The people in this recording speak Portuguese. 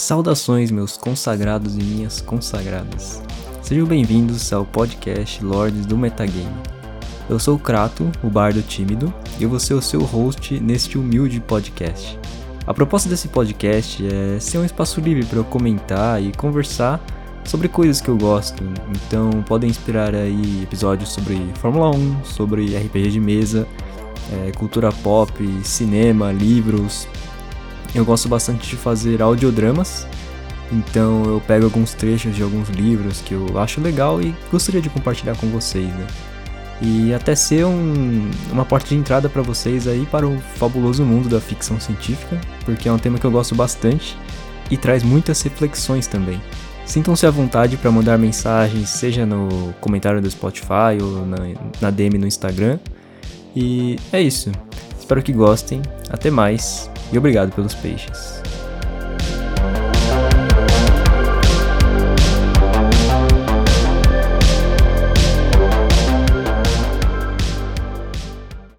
Saudações, meus consagrados e minhas consagradas. Sejam bem-vindos ao podcast Lords do Metagame. Eu sou o Krato, o bardo tímido, e eu vou ser o seu host neste humilde podcast. A proposta desse podcast é ser um espaço livre para eu comentar e conversar sobre coisas que eu gosto. Então podem esperar aí episódios sobre Fórmula 1, sobre RPG de mesa, é, cultura pop, cinema, livros, eu gosto bastante de fazer audiodramas, então eu pego alguns trechos de alguns livros que eu acho legal e gostaria de compartilhar com vocês, né? E até ser um, uma porta de entrada para vocês aí para o fabuloso mundo da ficção científica, porque é um tema que eu gosto bastante e traz muitas reflexões também. Sintam-se à vontade para mandar mensagens, seja no comentário do Spotify ou na, na DM no Instagram. E é isso. Espero que gostem. Até mais e obrigado pelos peixes.